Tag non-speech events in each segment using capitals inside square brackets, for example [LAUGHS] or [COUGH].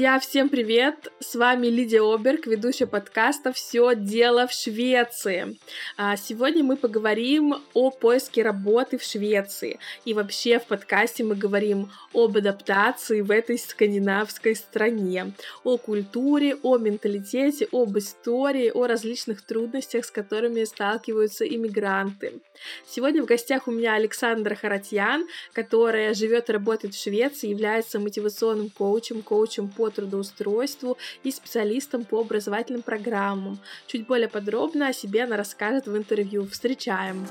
Друзья, всем привет! С вами Лидия Оберг, ведущая подкаста «Все дело в Швеции». А, сегодня мы поговорим о поиске работы в Швеции. И вообще в подкасте мы говорим об адаптации в этой скандинавской стране, о культуре, о менталитете, об истории, о различных трудностях, с которыми сталкиваются иммигранты. Сегодня в гостях у меня Александра Харатьян, которая живет и работает в Швеции, является мотивационным коучем, коучем коучем по трудоустройству и специалистом по образовательным программам. Чуть более подробно о себе она расскажет в интервью. Встречаем!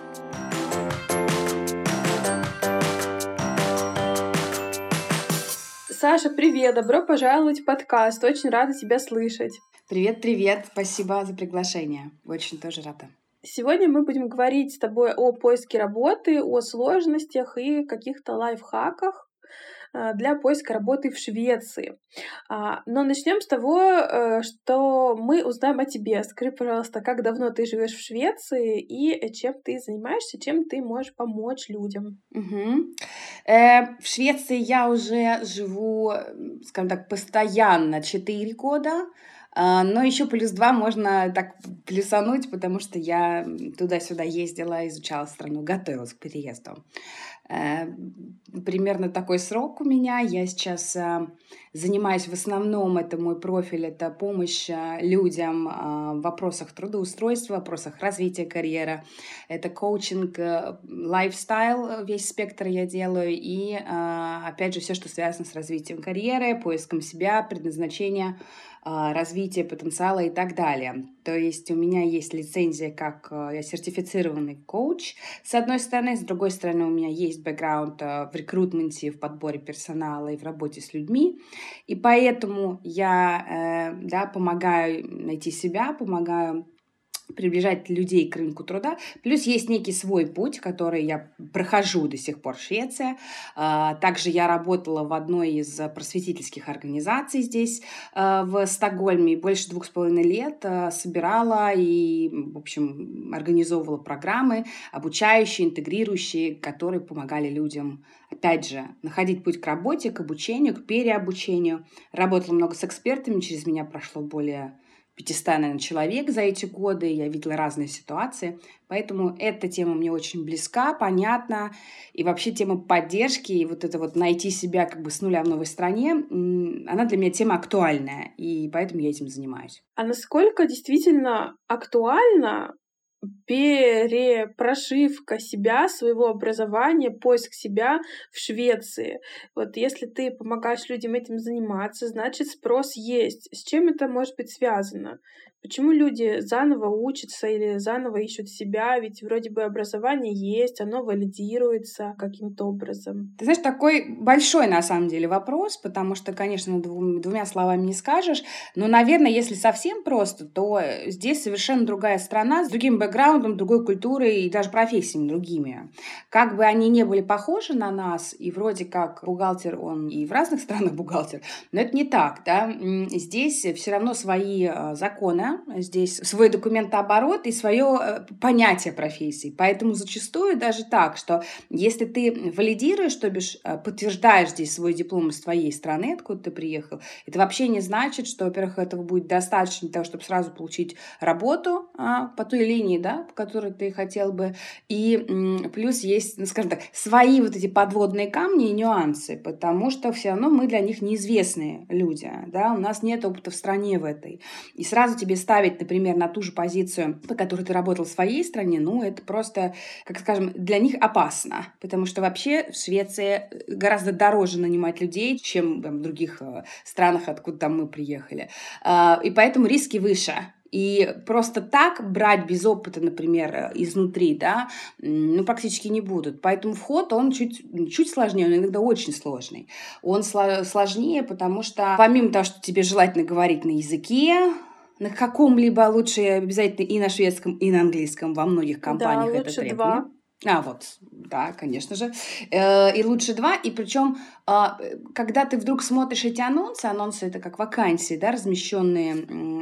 Саша, привет! Добро пожаловать в подкаст. Очень рада тебя слышать. Привет, привет. Спасибо за приглашение. Очень тоже рада. Сегодня мы будем говорить с тобой о поиске работы, о сложностях и каких-то лайфхаках, для поиска работы в Швеции. А, но начнем с того, э, что мы узнаем о тебе. Скажи, пожалуйста, как давно ты живешь в Швеции и чем ты занимаешься, чем ты можешь помочь людям? Угу. Э, в Швеции я уже живу, скажем так, постоянно 4 года. А, но еще плюс два можно так плюсануть, потому что я туда-сюда ездила, изучала страну, готовилась к переезду. Э, примерно такой срок у меня. Я сейчас э, занимаюсь в основном, это мой профиль, это помощь э, людям в вопросах трудоустройства, в вопросах развития карьеры. Это коучинг, лайфстайл, весь спектр я делаю. И, опять же, все, что связано с развитием карьеры, поиском себя, предназначения развития потенциала и так далее. То есть у меня есть лицензия как э, я сертифицированный коуч, с одной стороны, с другой стороны у меня есть бэкграунд э, в рекрутменте, в подборе персонала и в работе с людьми, и поэтому я э, да, помогаю найти себя, помогаю приближать людей к рынку труда. Плюс есть некий свой путь, который я прохожу до сих пор в Швеции. А, также я работала в одной из просветительских организаций здесь, а, в Стокгольме, больше двух с половиной лет а, собирала и, в общем, организовывала программы, обучающие, интегрирующие, которые помогали людям опять же, находить путь к работе, к обучению, к переобучению. Работала много с экспертами, через меня прошло более 500, наверное, человек за эти годы, я видела разные ситуации, поэтому эта тема мне очень близка, понятна, и вообще тема поддержки, и вот это вот найти себя как бы с нуля в новой стране, она для меня тема актуальная, и поэтому я этим занимаюсь. А насколько действительно актуально перепрошивка себя, своего образования, поиск себя в Швеции. Вот если ты помогаешь людям этим заниматься, значит спрос есть. С чем это может быть связано? Почему люди заново учатся или заново ищут себя? Ведь вроде бы образование есть, оно валидируется каким-то образом. Ты знаешь, такой большой на самом деле вопрос, потому что, конечно, двум, двумя словами не скажешь. Но, наверное, если совсем просто, то здесь совершенно другая страна с другим бэкграундом, другой культурой и даже профессиями другими. Как бы они не были похожи на нас, и вроде как бухгалтер, он и в разных [LAUGHS] странах бухгалтер, но это не так, да. Здесь все равно свои э, законы, здесь свой документооборот и свое э, понятие профессии. Поэтому зачастую даже так, что если ты валидируешь, то бишь э, подтверждаешь здесь свой диплом из твоей страны, откуда ты приехал, это вообще не значит, что, во-первых, этого будет достаточно для того, чтобы сразу получить работу а, по той линии, да, по которой ты хотел бы. И плюс есть, ну, скажем так, свои вот эти подводные камни и нюансы, потому что все равно мы для них неизвестные люди, да, у нас нет опыта в стране в этой. И сразу тебе ставить, например, на ту же позицию, по которой ты работал в своей стране, ну, это просто, как скажем, для них опасно. Потому что вообще в Швеции э, гораздо дороже нанимать людей, чем в других э, странах, откуда там мы приехали. А, и поэтому риски выше. И просто так брать без опыта, например, э, изнутри, да, ну, практически не будут. Поэтому вход, он чуть, чуть сложнее, он иногда очень сложный. Он сложнее, потому что помимо того, что тебе желательно говорить на языке, на каком-либо лучше обязательно и на шведском, и на английском во многих компаниях да, это требование. Два. А, вот, да, конечно же. Э, и лучше два. И причем, а, когда ты вдруг смотришь эти анонсы, анонсы это как вакансии, да, размещенные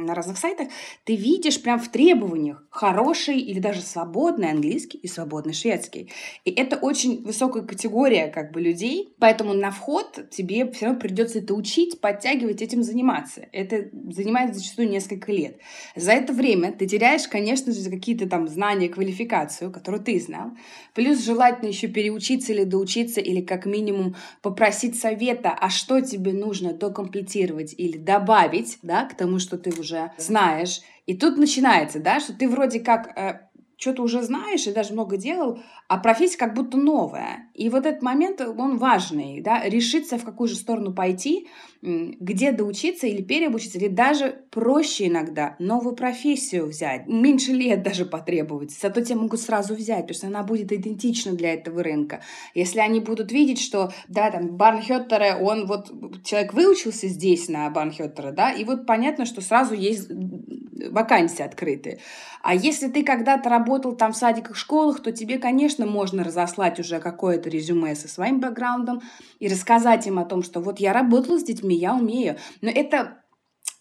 на разных сайтах, ты видишь прям в требованиях хороший или даже свободный английский и свободный шведский. И это очень высокая категория как бы людей, поэтому на вход тебе все равно придется это учить, подтягивать, этим заниматься. Это занимает зачастую несколько лет. За это время ты теряешь, конечно же, какие-то там знания, квалификацию, которую ты знал, Плюс желательно еще переучиться или доучиться, или как минимум попросить совета, а что тебе нужно докомплектировать или добавить, да, к тому, что ты уже знаешь. И тут начинается, да, что ты вроде как э, что-то уже знаешь и даже много делал, а профессия как будто новая. И вот этот момент, он важный, да, решиться, в какую же сторону пойти, где доучиться или переобучиться, или даже проще иногда новую профессию взять, меньше лет даже потребовать, зато тебя могут сразу взять, потому что она будет идентична для этого рынка. Если они будут видеть, что, да, там, Барнхеттере, он вот, человек выучился здесь на Барнхеттере, да, и вот понятно, что сразу есть вакансии открытые. А если ты когда-то работал там в садиках, школах, то тебе, конечно, можно разослать уже какое-то резюме со своим бэкграундом и рассказать им о том, что вот я работала с детьми, я умею. Но это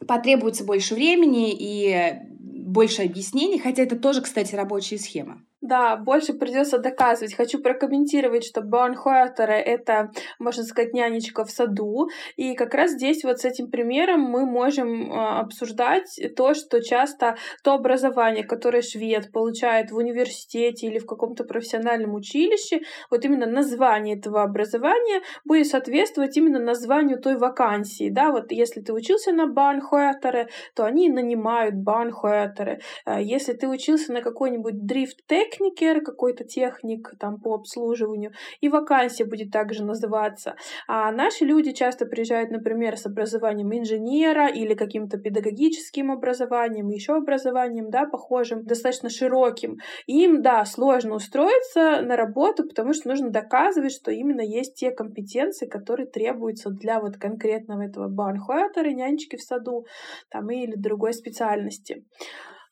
потребуется больше времени и больше объяснений, хотя это тоже, кстати, рабочая схема. Да, больше придется доказывать. Хочу прокомментировать, что Баунхуэртера — это, можно сказать, нянечка в саду. И как раз здесь вот с этим примером мы можем а, обсуждать то, что часто то образование, которое швед получает в университете или в каком-то профессиональном училище, вот именно название этого образования будет соответствовать именно названию той вакансии. Да, вот если ты учился на Баунхуэртере, то они нанимают Баунхуэртере. А если ты учился на какой-нибудь дрифт-тек, техникер, какой-то техник там по обслуживанию, и вакансия будет также называться. А наши люди часто приезжают, например, с образованием инженера или каким-то педагогическим образованием, еще образованием, да, похожим, достаточно широким. им, да, сложно устроиться на работу, потому что нужно доказывать, что именно есть те компетенции, которые требуются для вот конкретного этого барнхуэтера, нянечки в саду, там, или другой специальности.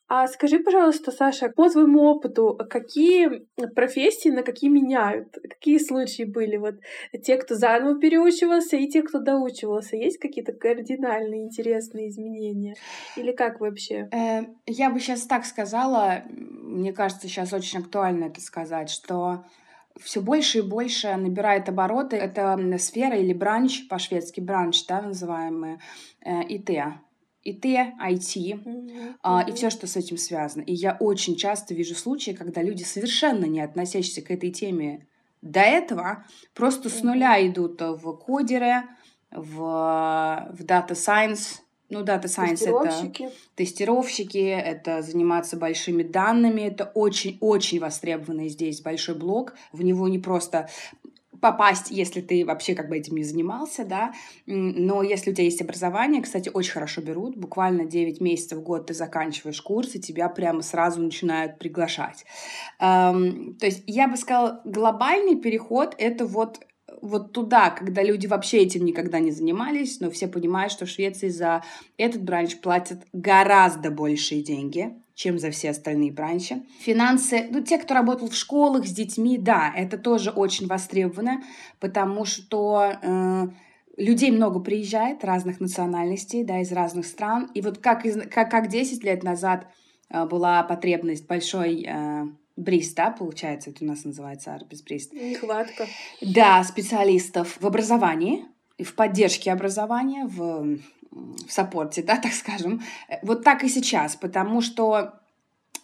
А скажи, пожалуйста, Саша, по твоему опыту, какие профессии на какие меняют? Какие случаи были? Вот те, кто заново переучивался, и те, кто доучивался. Есть какие-то кардинальные интересные изменения? Или как вообще? Э, я бы сейчас так сказала, мне кажется, сейчас очень актуально это сказать, что все больше и больше набирает обороты. Это сфера или бранч, по-шведски бранч, да, называемый, э, ИТ. ИТ, IT mm-hmm. а, и все, что с этим связано. И я очень часто вижу случаи, когда люди, совершенно не относящиеся к этой теме до этого, просто с нуля идут в кодеры, в, в Data Science. Ну, Data Science тестировщики. это тестировщики, это заниматься большими данными, это очень-очень востребованный здесь большой блок. В него не просто попасть, если ты вообще как бы этим не занимался, да, но если у тебя есть образование, кстати, очень хорошо берут, буквально 9 месяцев в год ты заканчиваешь курс, и тебя прямо сразу начинают приглашать. Эм, то есть я бы сказала, глобальный переход — это вот вот туда, когда люди вообще этим никогда не занимались, но все понимают, что в Швеции за этот бранч платят гораздо большие деньги, чем за все остальные бранчи. Финансы, ну, те, кто работал в школах с детьми, да, это тоже очень востребовано, потому что э, людей много приезжает, разных национальностей, да, из разных стран. И вот как, из, как, как 10 лет назад э, была потребность большой э, бриз, да, получается, это у нас называется бриз. Нехватка. Да, специалистов в образовании, в поддержке образования, в в саппорте, да, так скажем. Вот так и сейчас, потому что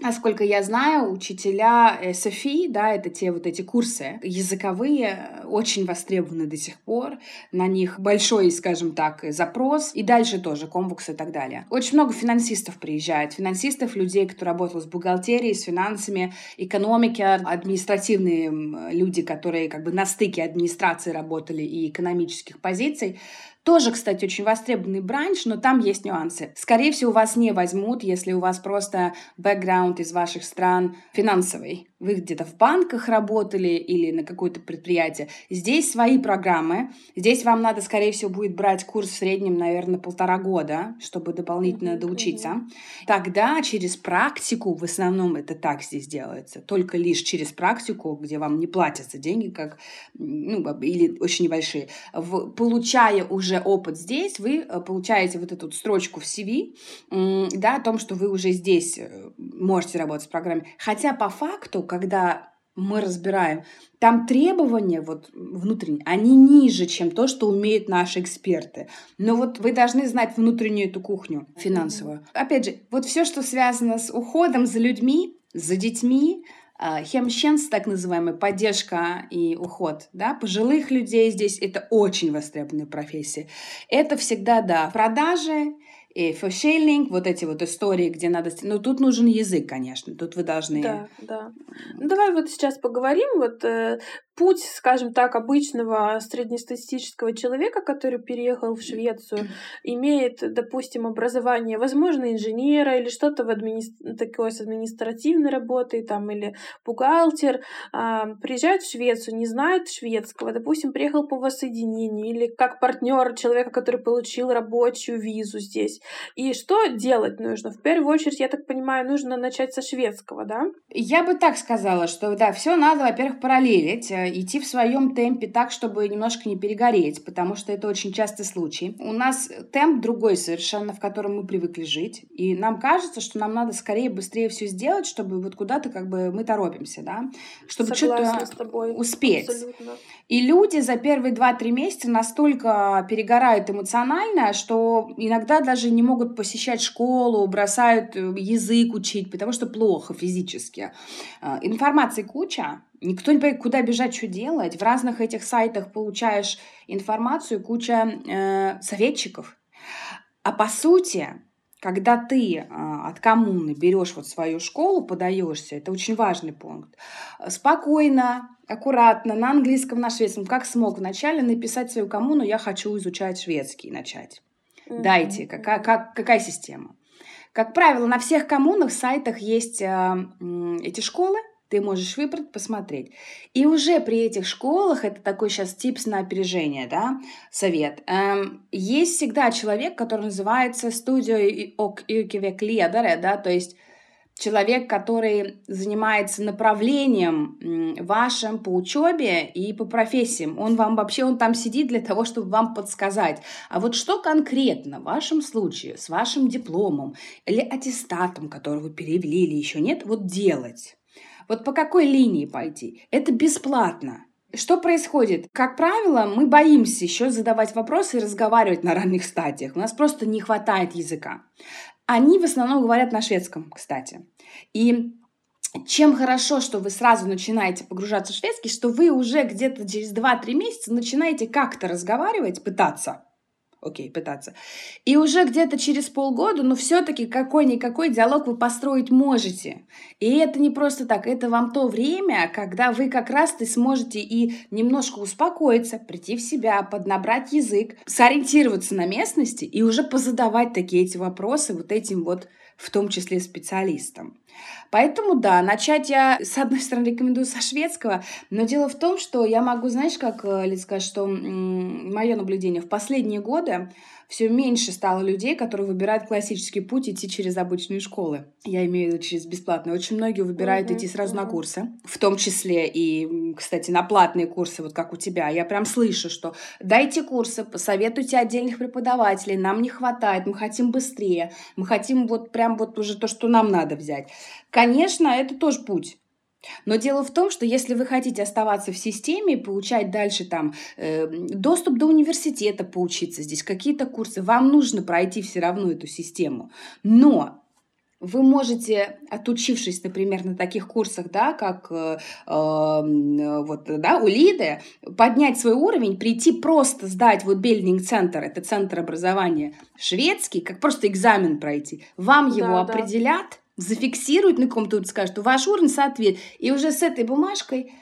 Насколько я знаю, учителя СФИ, да, это те вот эти курсы языковые, очень востребованы до сих пор. На них большой, скажем так, запрос. И дальше тоже комбукс и так далее. Очень много финансистов приезжает. Финансистов, людей, кто работал с бухгалтерией, с финансами, экономики, административные люди, которые как бы на стыке администрации работали и экономических позиций. Тоже, кстати, очень востребованный бранч, но там есть нюансы. Скорее всего, вас не возьмут, если у вас просто бэкграунд из ваших стран финансовый. Вы где-то в банках работали или на какое-то предприятие. Здесь свои программы. Здесь вам надо, скорее всего, будет брать курс в среднем, наверное, полтора года, чтобы дополнительно mm-hmm. доучиться. Тогда через практику, в основном это так здесь делается, только лишь через практику, где вам не платятся деньги, как, ну, или очень небольшие. В, получая уже опыт здесь, вы э, получаете вот эту строчку в CV, да, о том, что вы уже здесь э, можете работать с программой. Хотя по факту, когда мы разбираем, там требования вот внутренние, они ниже, чем то, что умеют наши эксперты. Но вот вы должны знать внутреннюю эту кухню финансовую. Опять же, вот все, что связано с уходом за людьми, за детьми, а, хемщенс, так называемая поддержка и уход, да, пожилых людей здесь это очень востребованная профессия. Это всегда, да, продажи, и фошелинг, вот эти вот истории, где надо... Ну, тут нужен язык, конечно, тут вы должны... Да, да. Ну, давай вот сейчас поговорим, вот э, путь, скажем так, обычного среднестатистического человека, который переехал в Швецию, имеет, допустим, образование, возможно, инженера или что-то в админи... такое с административной работой, там, или бухгалтер, а, приезжает в Швецию, не знает шведского, допустим, приехал по воссоединению или как партнер человека, который получил рабочую визу здесь. И что делать нужно? В первую очередь, я так понимаю, нужно начать со шведского, да? Я бы так сказала, что да, все надо, во-первых, параллелить, э, идти в своем темпе так, чтобы немножко не перегореть, потому что это очень частый случай. У нас темп другой совершенно, в котором мы привыкли жить, и нам кажется, что нам надо скорее, быстрее все сделать, чтобы вот куда-то как бы мы торопимся, да, чтобы что-то успеть. Абсолютно. И люди за первые 2-3 месяца настолько перегорают эмоционально, что иногда даже не могут посещать школу, бросают э, язык учить, потому что плохо физически. А, информации куча, никто не понимает, куда бежать, что делать. В разных этих сайтах получаешь информацию, куча э, советчиков. А по сути, когда ты э, от коммуны берешь вот свою школу, подаешься, это очень важный пункт, спокойно, аккуратно, на английском, на шведском, как смог вначале написать свою коммуну, я хочу изучать шведский, начать. Дайте, какая, как, какая система? Как правило, на всех коммунах, сайтах есть э, эти школы, ты можешь выбрать, посмотреть. И уже при этих школах, это такой сейчас типс на опережение, да, совет, эм, есть всегда человек, который называется студио yrkevek ledare, да, то есть человек, который занимается направлением вашим по учебе и по профессиям. Он вам вообще, он там сидит для того, чтобы вам подсказать. А вот что конкретно в вашем случае с вашим дипломом или аттестатом, который вы перевели или еще нет, вот делать? Вот по какой линии пойти? Это бесплатно. Что происходит? Как правило, мы боимся еще задавать вопросы и разговаривать на ранних стадиях. У нас просто не хватает языка. Они в основном говорят на шведском, кстати. И чем хорошо, что вы сразу начинаете погружаться в шведский, что вы уже где-то через 2-3 месяца начинаете как-то разговаривать, пытаться окей, пытаться. И уже где-то через полгода, но все-таки какой-никакой диалог вы построить можете. И это не просто так, это вам то время, когда вы как раз-то сможете и немножко успокоиться, прийти в себя, поднабрать язык, сориентироваться на местности и уже позадавать такие эти вопросы вот этим вот в том числе специалистам. Поэтому, да, начать я, [LAUGHS] с одной стороны, рекомендую со шведского, но дело в том, что я могу, знаешь, как, э, Лид, сказать, что мое наблюдение в последние годы все меньше стало людей, которые выбирают классический путь идти через обычные школы. Я имею в виду через бесплатные. Очень многие выбирают mm-hmm. идти сразу mm-hmm. на курсы, в том числе и, кстати, на платные курсы, вот как у тебя. Я прям слышу, что дайте курсы, посоветуйте отдельных преподавателей, нам не хватает, мы хотим быстрее, мы хотим вот прям вот уже то, что нам надо взять. Конечно, это тоже путь. Но дело в том, что если вы хотите оставаться в системе получать дальше там э, доступ до университета, поучиться здесь, какие-то курсы, вам нужно пройти все равно эту систему. Но вы можете, отучившись, например, на таких курсах, да, как э, э, вот, да, у Лиды, поднять свой уровень, прийти просто сдать вот Бельдинг-центр, это центр образования шведский, как просто экзамен пройти. Вам его да, определят, зафиксируют на каком-то, скажут, ваш уровень соответствует. И уже с этой бумажкой,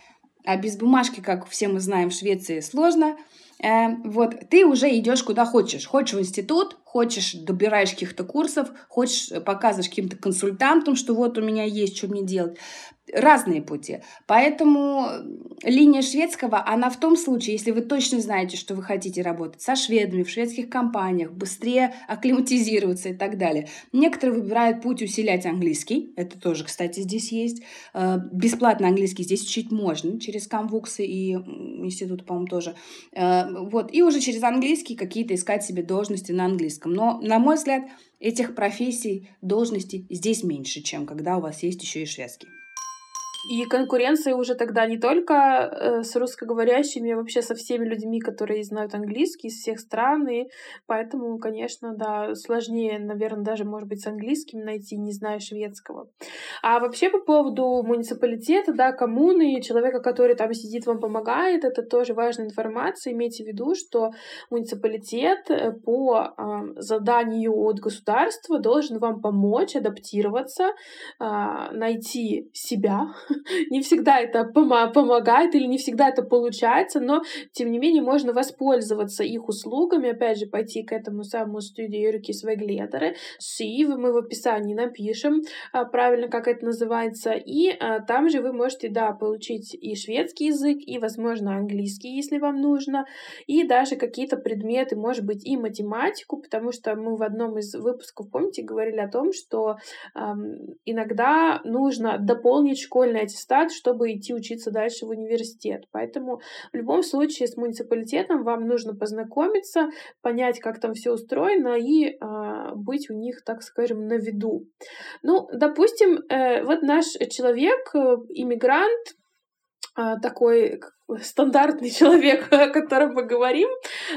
а без бумажки, как все мы знаем, в Швеции сложно, Э, вот, ты уже идешь куда хочешь. Хочешь в институт, хочешь добираешь каких-то курсов, хочешь показываешь каким-то консультантам, что вот у меня есть, что мне делать разные пути. Поэтому линия шведского, она в том случае, если вы точно знаете, что вы хотите работать со шведами в шведских компаниях, быстрее акклиматизироваться и так далее. Некоторые выбирают путь усилять английский. Это тоже, кстати, здесь есть. Э, бесплатно английский здесь учить можно через камвуксы и институт, по-моему, тоже. Э, вот. И уже через английский какие-то искать себе должности на английском. Но, на мой взгляд, этих профессий, должностей здесь меньше, чем когда у вас есть еще и шведский. И конкуренция уже тогда не только э, с русскоговорящими, а вообще со всеми людьми, которые знают английский из всех стран. И поэтому, конечно, да, сложнее, наверное, даже, может быть, с английским найти, не зная шведского. А вообще по поводу муниципалитета, да, коммуны, человека, который там сидит, вам помогает, это тоже важная информация. Имейте в виду, что муниципалитет э, по заданию от государства должен вам помочь адаптироваться, э, найти себя, [LAUGHS] не всегда это помогает или не всегда это получается, но тем не менее можно воспользоваться их услугами, опять же пойти к этому самому студию Юрики Свегледеры, Сив, мы в описании напишем а, правильно, как это называется, и а, там же вы можете, да, получить и шведский язык, и, возможно, английский, если вам нужно, и даже какие-то предметы, может быть, и математику, потому что мы в одном из выпусков, помните, говорили о том, что эм, иногда нужно дополнить школьное школьный аттестат, чтобы идти учиться дальше в университет. Поэтому в любом случае с муниципалитетом вам нужно познакомиться, понять, как там все устроено и э, быть у них, так скажем, на виду. Ну, допустим, э, вот наш человек, э, иммигрант, э, такой стандартный [LAUGHS] человек, о котором мы говорим,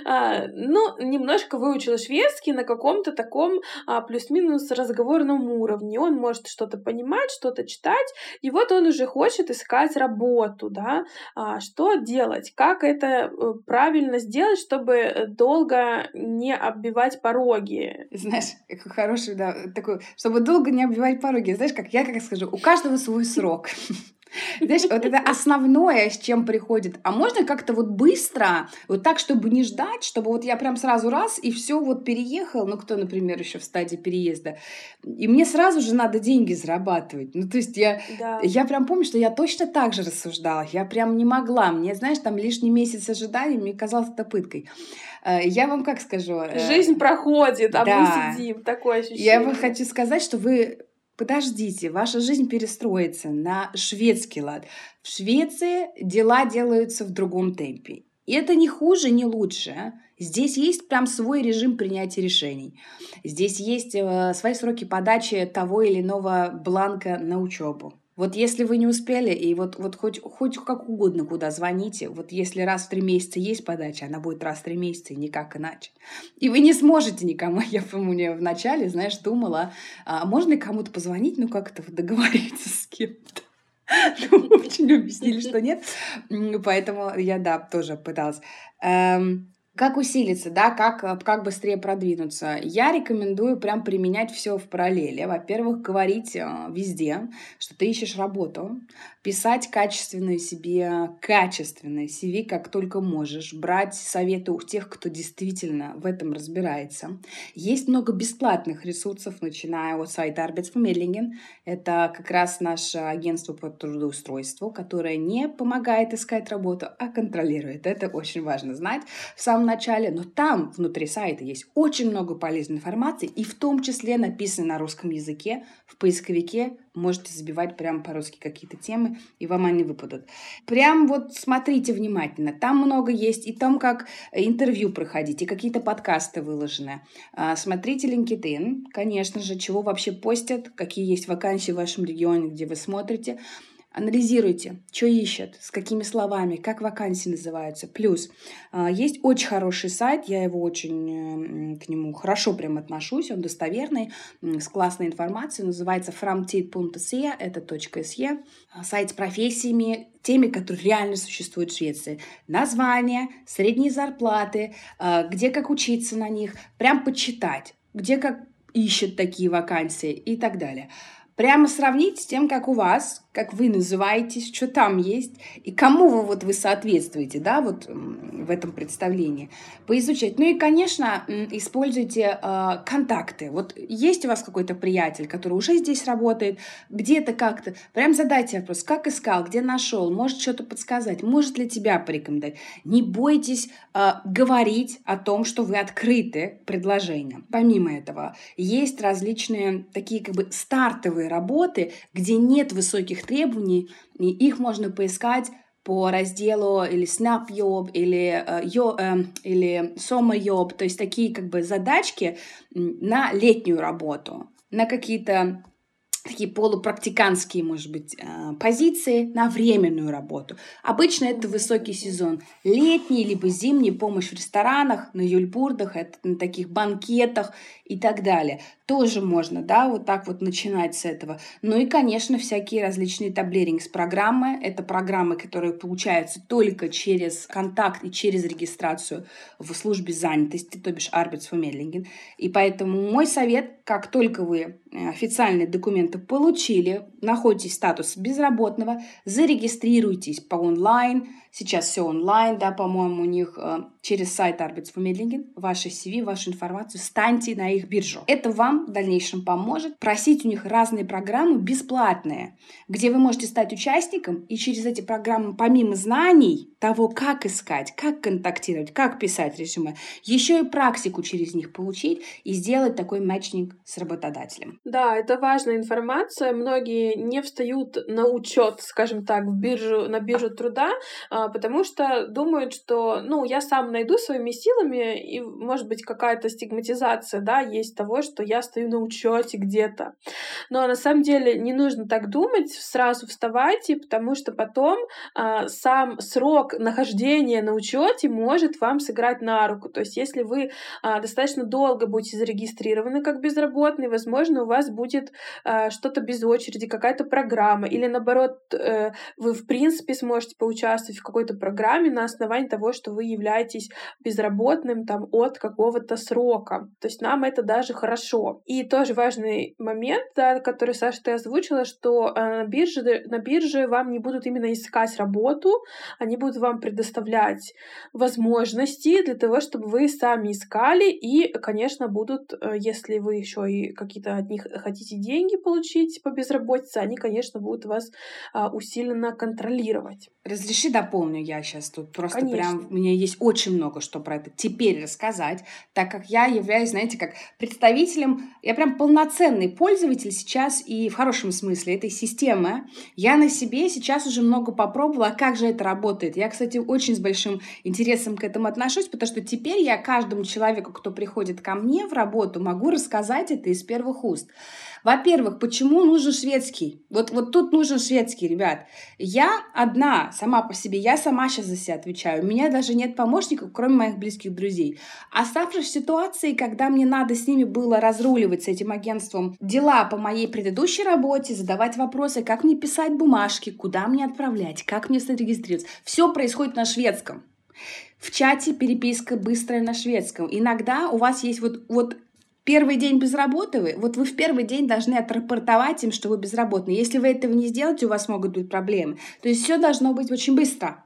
а, ну, немножко выучил шведский на каком-то таком а, плюс-минус разговорном уровне. Он может что-то понимать, что-то читать, и вот он уже хочет искать работу, да. А, что делать? Как это э, правильно сделать, чтобы долго не оббивать пороги? Знаешь, хороший, да, такой, чтобы долго не оббивать пороги. Знаешь, как я как скажу, у каждого свой срок. Знаешь, вот это основное, с чем приходит. А можно как-то вот быстро, вот так, чтобы не ждать, чтобы вот я прям сразу раз и все вот переехал, ну кто, например, еще в стадии переезда, и мне сразу же надо деньги зарабатывать. Ну то есть я, да. я прям помню, что я точно так же рассуждала, я прям не могла. Мне, знаешь, там лишний месяц ожидания, мне казалось это пыткой. Э, я вам как скажу? Э, Жизнь проходит, а да. мы сидим. Такое ощущение. Я вам хочу сказать, что вы Подождите, ваша жизнь перестроится на шведский лад. В Швеции дела делаются в другом темпе. И это не хуже, не лучше. Здесь есть прям свой режим принятия решений. Здесь есть э, свои сроки подачи того или иного бланка на учебу. Вот если вы не успели, и вот, вот хоть, хоть как угодно куда звоните, вот если раз в три месяца есть подача, она будет раз в три месяца и никак иначе. И вы не сможете никому. [LAUGHS] Я помню, в начале, знаешь, думала, а можно кому-то позвонить, ну как-то договориться с кем-то. [LAUGHS] Ну, очень объяснили, что нет. Поэтому я, да, тоже пыталась. Эм, как усилиться, да, как, э, как быстрее продвинуться? Я рекомендую прям применять все в параллели. Во-первых, говорить э, везде, что ты ищешь работу, писать качественную себе, качественное CV, как только можешь, брать советы у тех, кто действительно в этом разбирается. Есть много бесплатных ресурсов, начиная от сайта Arbeitsförmedlingen. Это как раз наше агентство по трудоустройству, которое не помогает искать работу, а контролирует. Это очень важно знать. В самом начале, но там внутри сайта есть очень много полезной информации, и в том числе написано на русском языке. В поисковике можете забивать прямо по-русски какие-то темы, и вам они выпадут. Прям вот смотрите внимательно. Там много есть и там, как интервью проходить, и какие-то подкасты выложены. А, смотрите LinkedIn, конечно же, чего вообще постят, какие есть вакансии в вашем регионе, где вы смотрите. Анализируйте, что ищет, с какими словами, как вакансии называются. Плюс а, есть очень хороший сайт, я его очень к нему хорошо прям отношусь, он достоверный, с классной информацией, называется framtid.se, это .se, сайт с профессиями, теми, которые реально существуют в Швеции. Названия, средние зарплаты, а, где как учиться на них, прям почитать, где как ищет такие вакансии и так далее. Прямо сравнить с тем, как у вас, как вы называетесь, что там есть, и кому вы вот вы соответствуете, да, вот в этом представлении, поизучать. Ну и, конечно, используйте э, контакты. Вот есть у вас какой-то приятель, который уже здесь работает, где-то как-то, прям задайте вопрос, как искал, где нашел, может что-то подсказать, может ли тебя порекомендовать. Не бойтесь э, говорить о том, что вы открыты предложениям. Помимо этого, есть различные такие как бы стартовые работы, где нет высоких требований, и их можно поискать по разделу или Snap Job, или, э, э, или Soma Job, то есть такие как бы задачки на летнюю работу, на какие-то такие полупрактиканские, может быть, э, позиции на временную работу. Обычно это высокий сезон. Летний либо зимний помощь в ресторанах, на юльбурдах, это на таких банкетах и так далее. Тоже можно, да, вот так вот начинать с этого. Ну и, конечно, всякие различные таблерингс-программы. Это программы, которые получаются только через контакт и через регистрацию в службе занятости, то бишь Arbeitsvermittlingen. И поэтому мой совет, как только вы э, официальный документ документы получили, находите статус безработного, зарегистрируйтесь по онлайн, сейчас все онлайн, да, по-моему, у них э, через сайт Arbeitsvermittlingen, ваши CV, вашу информацию, станьте на их биржу. Это вам в дальнейшем поможет просить у них разные программы бесплатные, где вы можете стать участником и через эти программы, помимо знаний того, как искать, как контактировать, как писать резюме, еще и практику через них получить и сделать такой матчинг с работодателем. Да, это важная информация. Многие не встают на учет, скажем так, в биржу, на биржу труда, а, потому что думают, что, ну, я сам найду своими силами, и, может быть, какая-то стигматизация, да, есть того, что я стою на учете где-то. Но на самом деле не нужно так думать, сразу вставайте, потому что потом а, сам срок нахождения на учете может вам сыграть на руку. То есть, если вы а, достаточно долго будете зарегистрированы как безработный, возможно, у вас будет а, что-то без очереди, какая-то программа, или наоборот, э, вы в принципе сможете поучаствовать в какой-то программе на основании того, что вы являетесь безработным там от какого-то срока. То есть нам это даже хорошо. И тоже важный момент, да, который, Саша, ты озвучила, что э, на, бирже, на бирже вам не будут именно искать работу, они будут вам предоставлять возможности для того, чтобы вы сами искали, и, конечно, будут, э, если вы еще и какие-то от них хотите деньги получить по безработице, они, конечно, будут вас а, усиленно контролировать. Разреши дополню я сейчас тут. Просто конечно. прям у меня есть очень много что про это теперь рассказать, так как я являюсь, знаете, как представителем, я прям полноценный пользователь сейчас и в хорошем смысле этой системы. Я на себе сейчас уже много попробовала, а как же это работает. Я, кстати, очень с большим интересом к этому отношусь, потому что теперь я каждому человеку, кто приходит ко мне в работу, могу рассказать это из первых уст. Во-первых, почему нужен шведский? Вот, вот тут нужен шведский, ребят. Я одна, сама по себе, я сама сейчас за себя отвечаю. У меня даже нет помощников, кроме моих близких друзей. Оставшись в ситуации, когда мне надо с ними было разруливать с этим агентством дела по моей предыдущей работе, задавать вопросы, как мне писать бумажки, куда мне отправлять, как мне зарегистрироваться. Все происходит на шведском. В чате переписка быстрая на шведском. Иногда у вас есть вот, вот Первый день без работы вы, вот вы в первый день должны отрапортовать им, что вы безработны. Если вы этого не сделаете, у вас могут быть проблемы. То есть все должно быть очень быстро.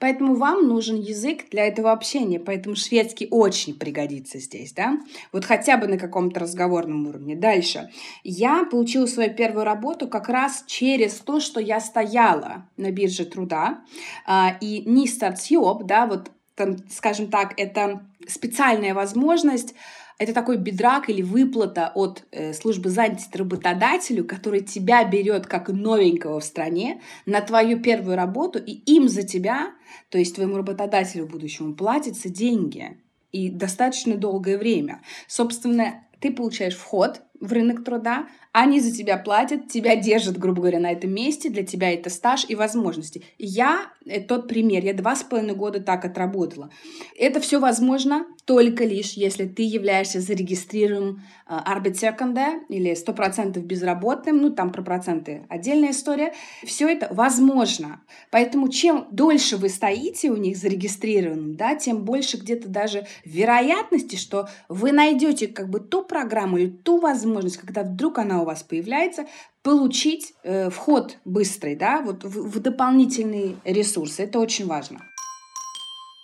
Поэтому вам нужен язык для этого общения, поэтому шведский очень пригодится здесь, да? Вот хотя бы на каком-то разговорном уровне. Дальше. Я получила свою первую работу как раз через то, что я стояла на бирже труда, а, и не статьёб, да, вот, там, скажем так, это специальная возможность это такой бедрак или выплата от э, службы занятости работодателю, который тебя берет как новенького в стране на твою первую работу, и им за тебя, то есть твоему работодателю будущему, платятся деньги и достаточно долгое время. Собственно, ты получаешь вход в рынок труда, они за тебя платят, тебя держат, грубо говоря, на этом месте, для тебя это стаж и возможности. Я, это тот пример, я два с половиной года так отработала. Это все возможно только лишь, если ты являешься зарегистрированным Arbeitssökende или 100% безработным, ну там про проценты отдельная история. Все это возможно. Поэтому чем дольше вы стоите у них зарегистрированным, да, тем больше где-то даже вероятности, что вы найдете как бы ту программу или ту возможность, когда вдруг она у вас появляется, получить э, вход быстрый, да, вот в, в дополнительные ресурсы. Это очень важно.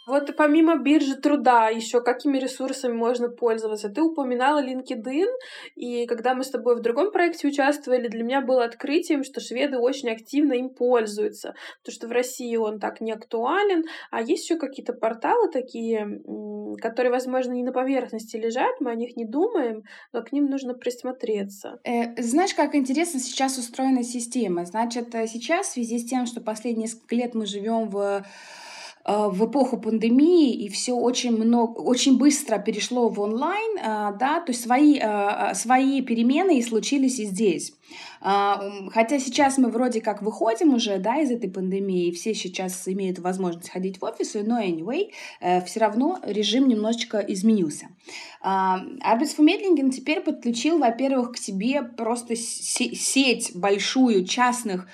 Вот помимо биржи труда, еще какими ресурсами можно пользоваться? Ты упоминала LinkedIn, и когда мы с тобой в другом проекте участвовали, для меня было открытием, что шведы очень активно им пользуются, потому что в России он так не актуален, а есть еще какие-то порталы такие, которые, возможно, не на поверхности лежат, мы о них не думаем, но к ним нужно присмотреться. Э, знаешь, как интересно сейчас устроена система? Значит, э, сейчас в связи с тем, что последние несколько лет мы живем в в эпоху пандемии, и все очень много, очень быстро перешло в онлайн, э, да, то есть свои, э, свои перемены и случились и здесь. Хотя сейчас мы вроде как выходим уже, да, из этой пандемии, все сейчас имеют возможность ходить в офисы, но anyway, все равно режим немножечко изменился. Arbeitsvermittlingen теперь подключил, во-первых, к себе просто сеть большую частных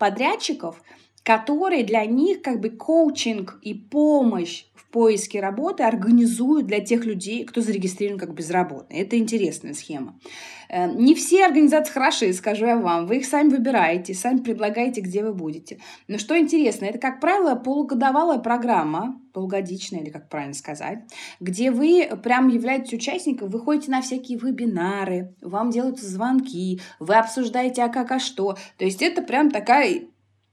подрядчиков, которые для них как бы коучинг и помощь в поиске работы организуют для тех людей, кто зарегистрирован как безработный. Это интересная схема. Э, не все организации хороши, скажу я вам. Вы их сами выбираете, сами предлагаете, где вы будете. Но что интересно, это, как правило, полугодовалая программа, полугодичная, или как правильно сказать, где вы прям являетесь участником, вы ходите на всякие вебинары, вам делаются звонки, вы обсуждаете, а как, а что. То есть это прям такая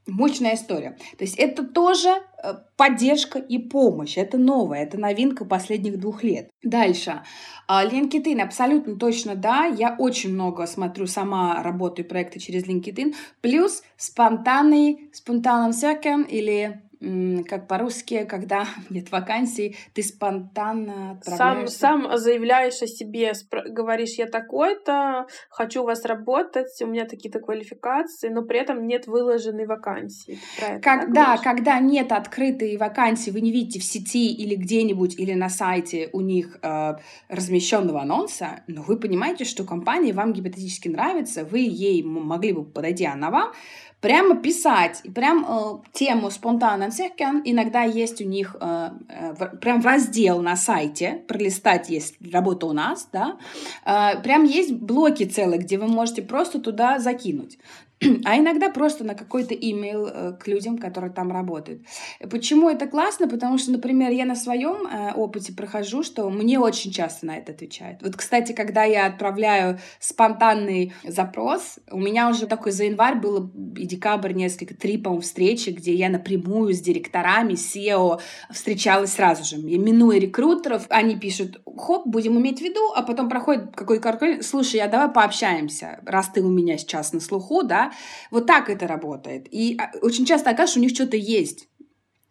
Мощная история. То есть это тоже э, поддержка и помощь. Это новое, это новинка последних двух лет. Дальше. А, LinkedIn абсолютно точно да. Я очень много смотрю, сама работаю проекты через LinkedIn. Плюс спонтанный, спонтанным всяким или как по-русски, когда [LAUGHS] нет вакансий, ты спонтанно отправляешься. Сам, сам заявляешь о себе, говоришь, я такой-то, хочу у вас работать, у меня такие-то квалификации, но при этом нет выложенной вакансии. Это, когда, да, когда нет открытой вакансии, вы не видите в сети или где-нибудь, или на сайте у них э, размещенного анонса, но вы понимаете, что компания вам гипотетически нравится, вы ей могли бы подойти, она вам, прямо писать, прям э, тему спонтанно всяким. Иногда есть у них э, э, прям раздел на сайте, пролистать есть работа у нас, да, э, прям есть блоки целые, где вы можете просто туда закинуть. [CLEARS THROAT] а иногда просто на какой-то имейл э, к людям, которые там работают. Почему это классно? Потому что, например, я на своем э, опыте прохожу, что мне очень часто на это отвечают. Вот, кстати, когда я отправляю спонтанный запрос, у меня уже такой за январь было и декабрь несколько, три, по-моему, встречи, где я напрямую с директорами, SEO встречалась сразу же. Я минуя рекрутеров, они пишут, хоп, будем иметь в виду, а потом проходит какой то слушай, а давай пообщаемся, раз ты у меня сейчас на слуху, да, вот так это работает. И а, очень часто окажется, у них что-то есть.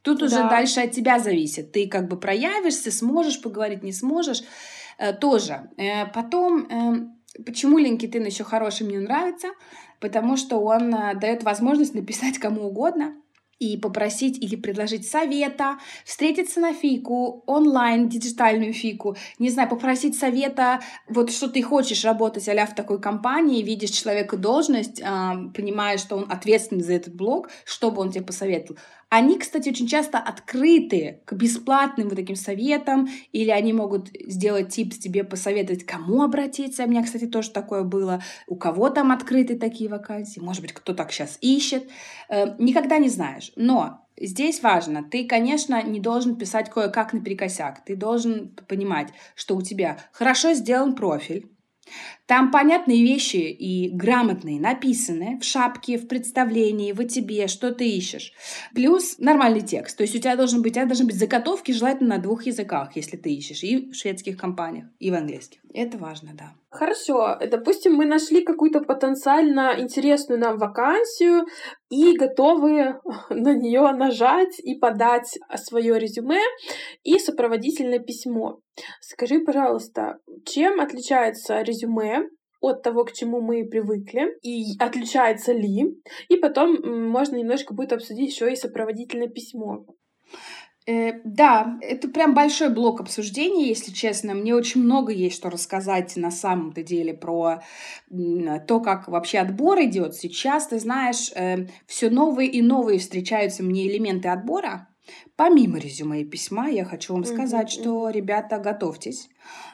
Тут да. уже дальше от тебя зависит. Ты как бы проявишься, сможешь поговорить, не сможешь. Э, тоже. Э, потом, э, почему LinkedIn еще хороший мне нравится? Потому что он э, дает возможность написать кому угодно и попросить или предложить совета, встретиться на фику, онлайн, диджитальную фику, не знаю, попросить совета, вот что ты хочешь работать а в такой компании, видишь человека должность, понимаешь, что он ответственный за этот блог, что бы он тебе посоветовал. Они, кстати, очень часто открыты к бесплатным вот таким советам, или они могут сделать типс тебе посоветовать, кому обратиться. У меня, кстати, тоже такое было. У кого там открыты такие вакансии? Может быть, кто так сейчас ищет. Э, никогда не знаешь. Но Здесь важно, ты, конечно, не должен писать кое-как наперекосяк. Ты должен понимать, что у тебя хорошо сделан профиль, там понятные вещи и грамотные написаны в шапке, в представлении, в тебе, что ты ищешь. Плюс нормальный текст. То есть у тебя должен быть, у тебя должны быть заготовки, желательно на двух языках, если ты ищешь. И в шведских компаниях, и в английских. Это важно, да. Хорошо. Допустим, мы нашли какую-то потенциально интересную нам вакансию и готовы [LAUGHS] на нее нажать и подать свое резюме и сопроводительное письмо. Скажи, пожалуйста, чем отличается резюме от того, к чему мы привыкли, и отличается ли. И потом можно немножко будет обсудить еще и сопроводительное письмо. Э, да, это прям большой блок обсуждений, если честно. Мне очень много есть что рассказать на самом-то деле про то, как вообще отбор идет. Сейчас, ты знаешь, э, все новые и новые встречаются мне элементы отбора. Помимо резюме и письма, я хочу вам сказать, mm-hmm. что, ребята, готовьтесь.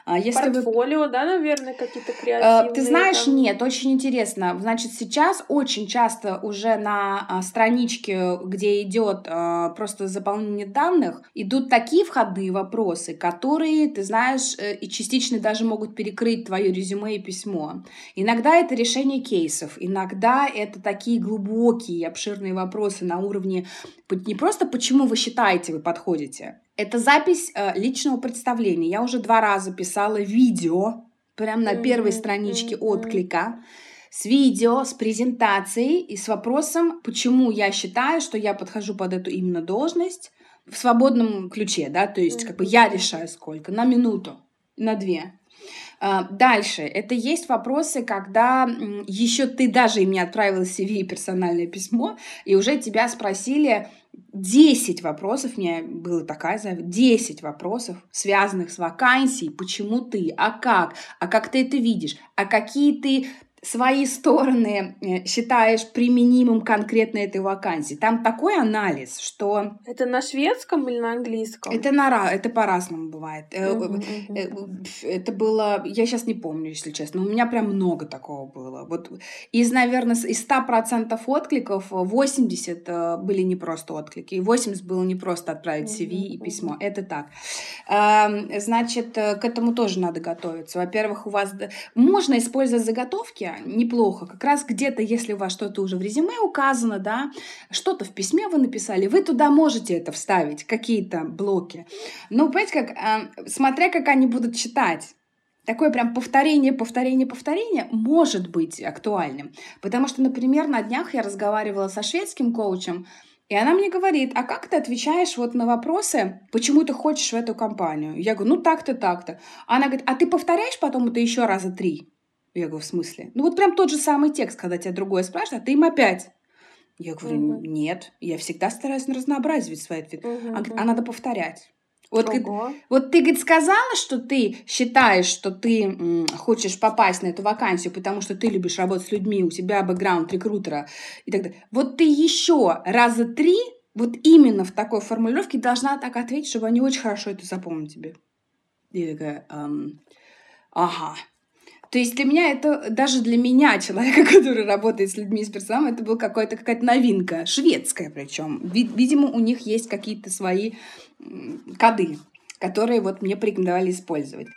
А если Портфолио, вы... да, наверное, какие-то креативные? Э, ты знаешь, там... нет, очень интересно. Значит, сейчас очень часто уже на а, страничке, где идет а, просто заполнение данных, идут такие входные вопросы, которые, ты знаешь, э, и частично даже могут перекрыть твое резюме и письмо. Иногда это решение кейсов, иногда это такие глубокие, обширные вопросы на уровне не просто почему вы считаете, вы подходите, это запись э, личного представления. Я уже два раза писала видео, прямо на первой страничке отклика, с видео, с презентацией и с вопросом, почему я считаю, что я подхожу под эту именно должность в свободном ключе, да, то есть как бы я решаю сколько, на минуту, на две. А, дальше. Это есть вопросы, когда еще ты даже им не отправила CV и персональное письмо, и уже тебя спросили, 10 вопросов, у меня была такая заявка, 10 вопросов, связанных с вакансией, почему ты, а как, а как ты это видишь, а какие ты свои стороны э, считаешь применимым конкретно этой вакансии. Там такой анализ, что... Это на шведском или на английском? Это, на, это по-разному бывает. Uh-huh, uh-huh. Это было... Я сейчас не помню, если честно. У меня прям много такого было. Вот из, наверное, из 100% откликов 80 были не просто отклики. И 80 было не просто отправить CV uh-huh, и письмо. Это так. Значит, к этому тоже надо готовиться. Во-первых, у вас... Можно использовать заготовки, неплохо. Как раз где-то, если у вас что-то уже в резюме указано, да, что-то в письме вы написали, вы туда можете это вставить, какие-то блоки. Но, понимаете, как, э, смотря как они будут читать, такое прям повторение, повторение, повторение может быть актуальным. Потому что, например, на днях я разговаривала со шведским коучем, и она мне говорит, а как ты отвечаешь вот на вопросы, почему ты хочешь в эту компанию? Я говорю, ну так-то, так-то. Она говорит, а ты повторяешь потом это еще раза три? Я говорю, в смысле? Ну вот прям тот же самый текст, когда тебя другое спрашивает, а ты им опять. Я говорю, угу. нет, я всегда стараюсь разнообразить свой ответ. Угу, а, а надо повторять. Вот, говорит, вот ты, говорит, сказала, что ты считаешь, что ты м, хочешь попасть на эту вакансию, потому что ты любишь работать с людьми, у тебя бэкграунд рекрутера и так далее. Вот ты еще раза три вот именно в такой формулировке должна так ответить, чтобы они очень хорошо это запомнили тебе. И я такая, эм, ага, то есть для меня это, даже для меня, человека, [LAUGHS] который работает с людьми с персоналом, это была какая-то какая-то новинка, шведская причем. Видимо, у них есть какие-то свои коды, которые вот мне порекомендовали использовать.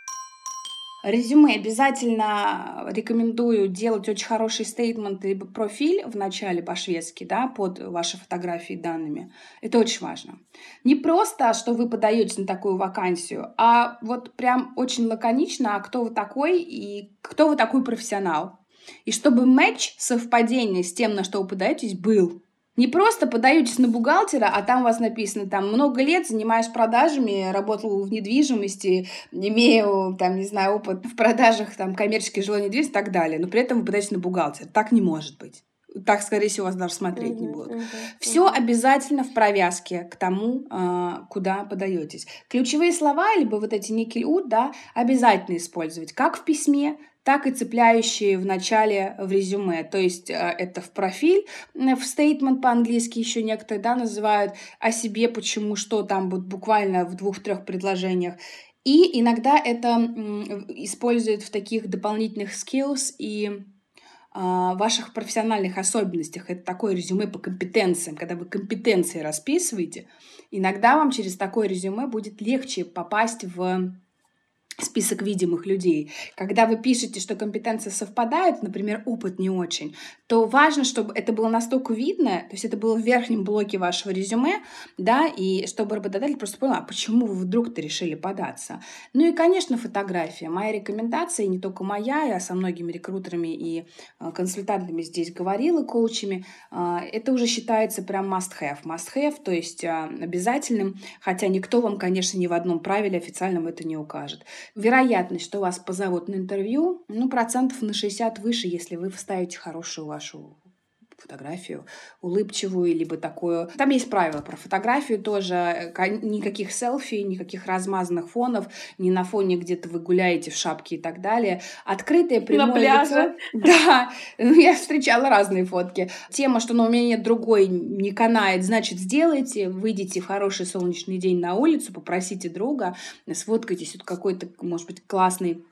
Резюме обязательно рекомендую делать очень хороший стейтмент либо профиль в начале по-шведски, да, под ваши фотографии и данными. Это очень важно. Не просто, что вы подаетесь на такую вакансию, а вот прям очень лаконично, а кто вы такой и кто вы такой профессионал. И чтобы матч, совпадение с тем, на что вы подаетесь, был. Не просто подаетесь на бухгалтера, а там у вас написано, там, много лет занимаюсь продажами, работал в недвижимости, имею, там, не знаю, опыт в продажах, там, коммерческой жилой недвижимости и так далее. Но при этом вы подаетесь на бухгалтера. Так не может быть. Так, скорее всего, вас даже смотреть uh-huh, не будут. Uh-huh, Все uh-huh. обязательно в провязке к тому, а, куда подаетесь. Ключевые слова, либо вот эти никель-ут, да, обязательно использовать как в письме, так и цепляющие в начале в резюме. То есть э, это в профиль, в стейтмент по-английски еще некоторые да, называют о себе, почему, что там вот буквально в двух-трех предложениях. И иногда это используют в таких дополнительных skills и а, ваших профессиональных особенностях. Это такое резюме по компетенциям. Когда вы компетенции расписываете, иногда вам через такое резюме будет легче попасть в список видимых людей. Когда вы пишете, что компетенции совпадают, например, опыт не очень, то важно, чтобы это было настолько видно, то есть это было в верхнем блоке вашего резюме, да, и чтобы работодатель просто понял, а почему вы вдруг-то решили податься. Ну и, конечно, фотография. Моя рекомендация, не только моя, я со многими рекрутерами и э, консультантами здесь говорила, коучами, э, это уже считается прям must-have. Must-have, то есть э, обязательным, хотя никто вам, конечно, ни в одном правиле официальном это не укажет вероятность, что вас позовут на интервью, ну, процентов на 60 выше, если вы вставите хорошую вашу фотографию улыбчивую, либо такую. Там есть правила про фотографию тоже. Никаких селфи, никаких размазанных фонов, ни на фоне где-то вы гуляете в шапке и так далее. Открытое прямое на пляже. лицо. [LAUGHS] Да, я встречала разные фотки. Тема, что ну, у меня нет другой, не канает, значит, сделайте, выйдите в хороший солнечный день на улицу, попросите друга, сфоткайтесь вот какой-то, может быть, классный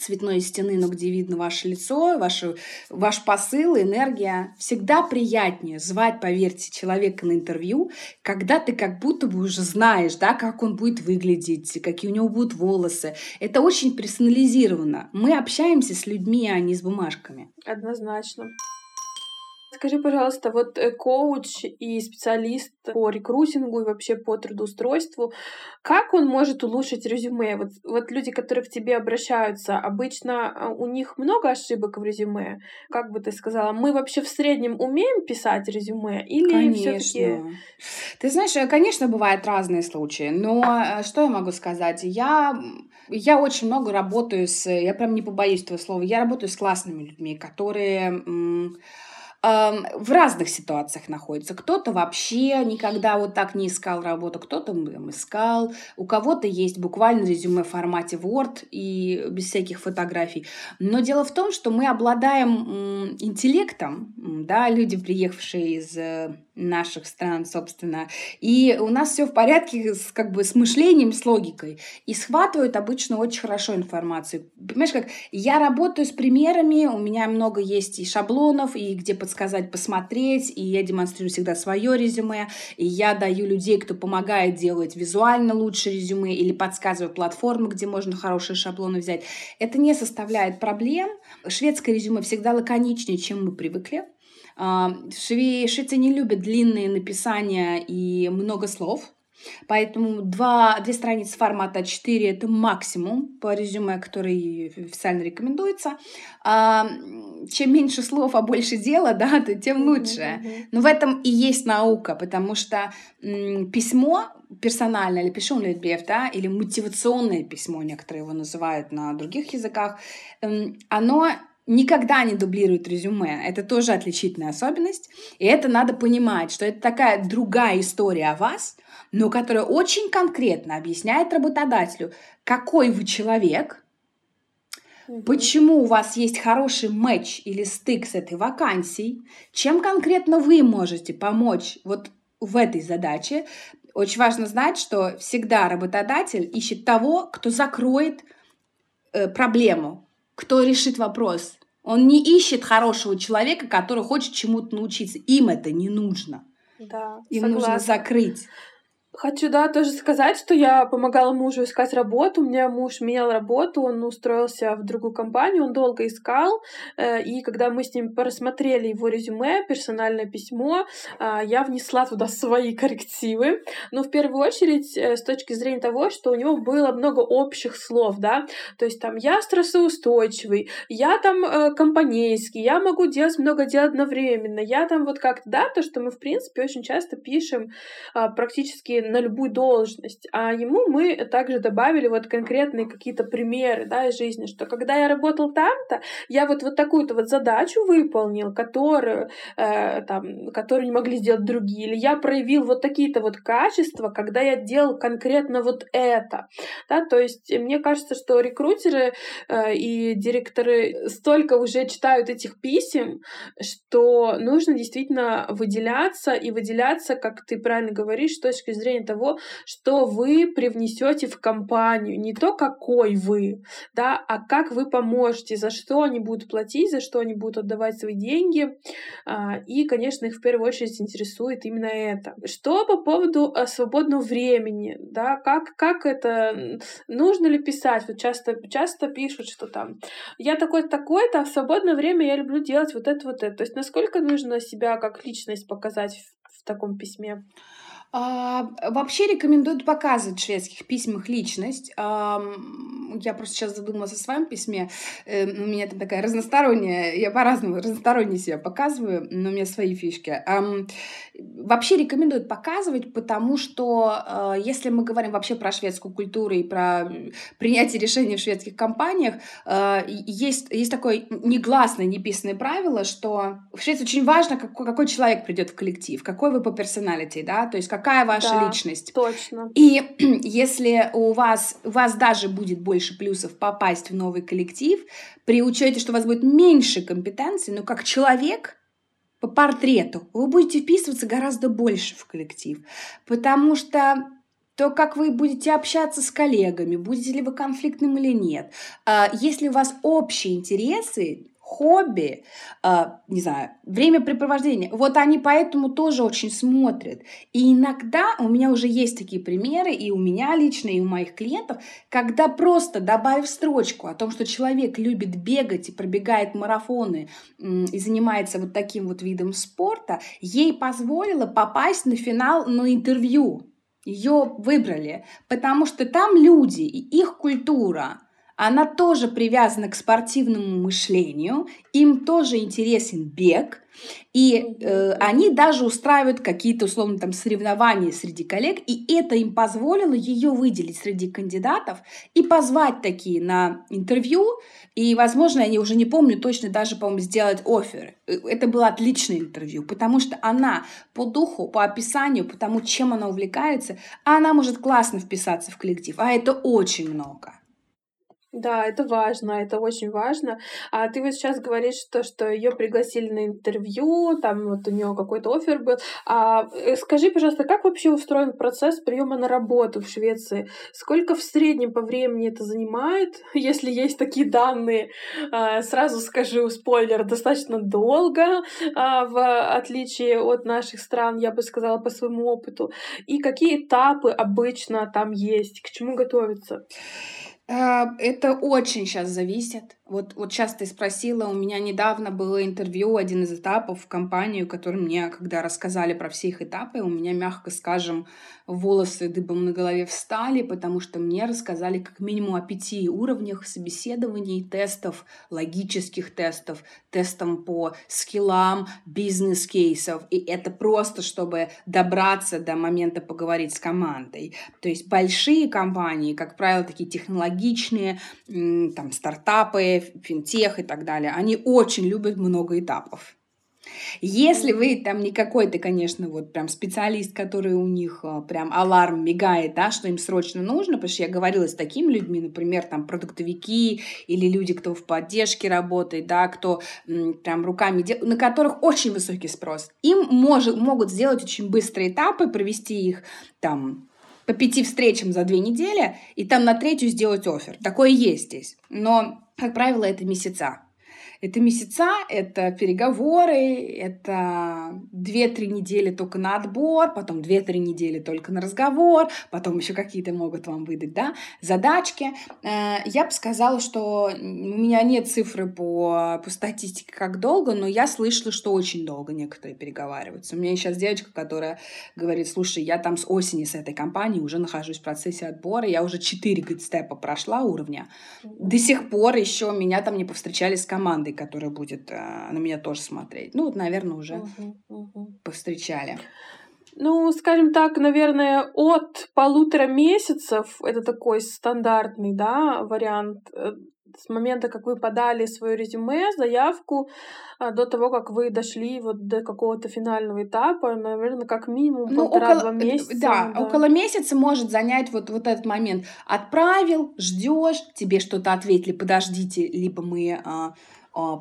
цветной стены, но где видно ваше лицо, ваше, ваш посыл, энергия. Всегда приятнее звать, поверьте, человека на интервью, когда ты как будто бы уже знаешь, да, как он будет выглядеть, какие у него будут волосы. Это очень персонализировано. Мы общаемся с людьми, а не с бумажками. Однозначно. Скажи, пожалуйста, вот э, коуч и специалист по рекрутингу и вообще по трудоустройству, как он может улучшить резюме? Вот, вот люди, которые к тебе обращаются, обычно а, у них много ошибок в резюме. Как бы ты сказала, мы вообще в среднем умеем писать резюме или все-таки? Ты знаешь, э, конечно, бывают разные случаи, но э, что я могу сказать? Я я очень много работаю с, я прям не побоюсь этого слова, я работаю с классными людьми, которые в разных ситуациях находится. Кто-то вообще никогда вот так не искал работу, кто-то искал, у кого-то есть буквально резюме в формате Word и без всяких фотографий. Но дело в том, что мы обладаем интеллектом, да, люди, приехавшие из э, наших стран, собственно. И у нас все в порядке с, как бы, с мышлением, с логикой. И схватывают обычно очень хорошо информацию. Понимаешь, как я работаю с примерами, у меня много есть и шаблонов, и где подсказать, посмотреть, и я демонстрирую всегда свое резюме, и я даю людей, кто помогает делать визуально лучше резюме или подсказываю платформы, где можно хорошие шаблоны взять. Это не составляет проблем. Шведское резюме всегда лаконичнее, чем мы привыкли. Швейцы не любят длинные написания и много слов. Поэтому два, две страницы формата 4 – это максимум по резюме, который официально рекомендуется. А, чем меньше слов, а больше дела, да, то тем лучше. Но в этом и есть наука, потому что м, письмо персональное или пишунлитбев, да, или мотивационное письмо, некоторые его называют на других языках, эм, оно никогда не дублирует резюме. Это тоже отличительная особенность. И это надо понимать, что это такая другая история о вас, но которая очень конкретно объясняет работодателю, какой вы человек, угу. почему у вас есть хороший матч или стык с этой вакансией, чем конкретно вы можете помочь вот в этой задаче. Очень важно знать, что всегда работодатель ищет того, кто закроет э, проблему, кто решит вопрос. Он не ищет хорошего человека, который хочет чему-то научиться. Им это не нужно. Да, Им согласна. нужно закрыть. Хочу, да, тоже сказать, что я помогала мужу искать работу. У меня муж менял работу, он устроился в другую компанию, он долго искал. Э, и когда мы с ним просмотрели его резюме, персональное письмо, а, я внесла туда [LAUGHS] свои коррективы. Но в первую очередь э, с точки зрения того, что у него было много общих слов, да, то есть там я стрессоустойчивый, я там э, компанейский, я могу делать много дел одновременно, я там вот как-то, да, то, что мы, в принципе, очень часто пишем а, практически на любую должность. А ему мы также добавили вот конкретные какие-то примеры да, из жизни, что когда я работал там-то, я вот, вот такую-то вот задачу выполнил, которую, э, там, которую не могли сделать другие, или я проявил вот такие-то вот качества, когда я делал конкретно вот это. Да, то есть мне кажется, что рекрутеры э, и директоры столько уже читают этих писем, что нужно действительно выделяться и выделяться, как ты правильно говоришь, с точки зрения зрения того, что вы привнесете в компанию, не то, какой вы, да, а как вы поможете, за что они будут платить, за что они будут отдавать свои деньги. А, и, конечно, их в первую очередь интересует именно это. Что по поводу а, свободного времени, да, как, как это, нужно ли писать? Вот часто, часто пишут, что там, я такой-такой-то, а в свободное время я люблю делать вот это, вот это. То есть насколько нужно себя как личность показать в, в таком письме? А, вообще рекомендуют показывать в шведских письмах личность. Я просто сейчас задумалась о своем письме. Э, у меня там такая разносторонняя, я по-разному разносторонне себя показываю, но у меня свои фишки. Вообще рекомендуют показывать, потому что а, если мы говорим вообще про шведскую культуру и про принятие решений в шведских компаниях, а, есть, есть такое негласное, неписанное правило, что в Швеции очень важно, какой, какой человек придет в коллектив, какой вы по персоналити, да, то есть какая ваша да, личность. Точно. И [CLEARS THROAT] если у вас, у вас даже будет больше плюсов попасть в новый коллектив, при учете, что у вас будет меньше компетенций, но как человек по портрету вы будете вписываться гораздо больше в коллектив, потому что то, как вы будете общаться с коллегами, будете ли вы конфликтным или нет. А если у вас общие интересы, хобби, э, не знаю, времяпрепровождение. Вот они поэтому тоже очень смотрят. И иногда у меня уже есть такие примеры, и у меня лично, и у моих клиентов, когда просто добавив строчку о том, что человек любит бегать и пробегает марафоны и занимается вот таким вот видом спорта, ей позволило попасть на финал на интервью. Ее выбрали, потому что там люди и их культура – она тоже привязана к спортивному мышлению, им тоже интересен бег, и э, они даже устраивают какие-то условно там соревнования среди коллег, и это им позволило ее выделить среди кандидатов и позвать такие на интервью, и, возможно, я уже не помню точно, даже, по-моему, сделать офер. Э, это было отличное интервью, потому что она по духу, по описанию, по тому, чем она увлекается, она может классно вписаться в коллектив, а это очень много. Да, это важно, это очень важно. А ты вот сейчас говоришь, что, что ее пригласили на интервью, там вот у нее какой-то офер был. А э, скажи, пожалуйста, как вообще устроен процесс приема на работу в Швеции? Сколько в среднем по времени это занимает? [LAUGHS] Если есть такие данные, а, сразу скажу, спойлер, достаточно долго, а, в отличие от наших стран, я бы сказала, по своему опыту. И какие этапы обычно там есть, к чему готовиться? Э, это очень сейчас зависит. Вот, вот сейчас ты спросила, у меня недавно было интервью, один из этапов в компанию, который мне, когда рассказали про все их этапы, у меня, мягко скажем, волосы дыбом на голове встали, потому что мне рассказали как минимум о пяти уровнях собеседований, тестов, логических тестов, тестом по скиллам, бизнес-кейсов. И это просто, чтобы добраться до момента поговорить с командой. То есть большие компании, как правило, такие технологичные, там, стартапы, финтех и так далее, они очень любят много этапов. Если вы там не какой-то, конечно, вот прям специалист, который у них а, прям аларм мигает, да, что им срочно нужно, потому что я говорила с такими людьми, например, там продуктовики или люди, кто в поддержке работает, да, кто прям руками делает, на которых очень высокий спрос. Им может, могут сделать очень быстрые этапы, провести их там по пяти встречам за две недели, и там на третью сделать офер. Такое есть здесь. Но как правило, это месяца. Это месяца, это переговоры, это 2-3 недели только на отбор, потом 2-3 недели только на разговор, потом еще какие-то могут вам выдать, да, задачки. Э, я бы сказала, что у меня нет цифры по, по статистике, как долго, но я слышала, что очень долго некоторые переговариваются. У меня сейчас девочка, которая говорит, слушай, я там с осени с этой компанией уже нахожусь в процессе отбора, я уже 4 степа прошла уровня, до сих пор еще меня там не повстречали с командой командой, которая будет э, на меня тоже смотреть. Ну, вот, наверное, уже uh-huh, uh-huh. повстречали. Ну, скажем так, наверное, от полутора месяцев это такой стандартный, да, вариант э, с момента, как вы подали свое резюме, заявку, а, до того, как вы дошли вот до какого-то финального этапа, наверное, как минимум ну, полтора-два месяца. Да, да, около месяца может занять вот, вот этот момент. Отправил, ждешь, тебе что-то ответили, подождите, либо мы а,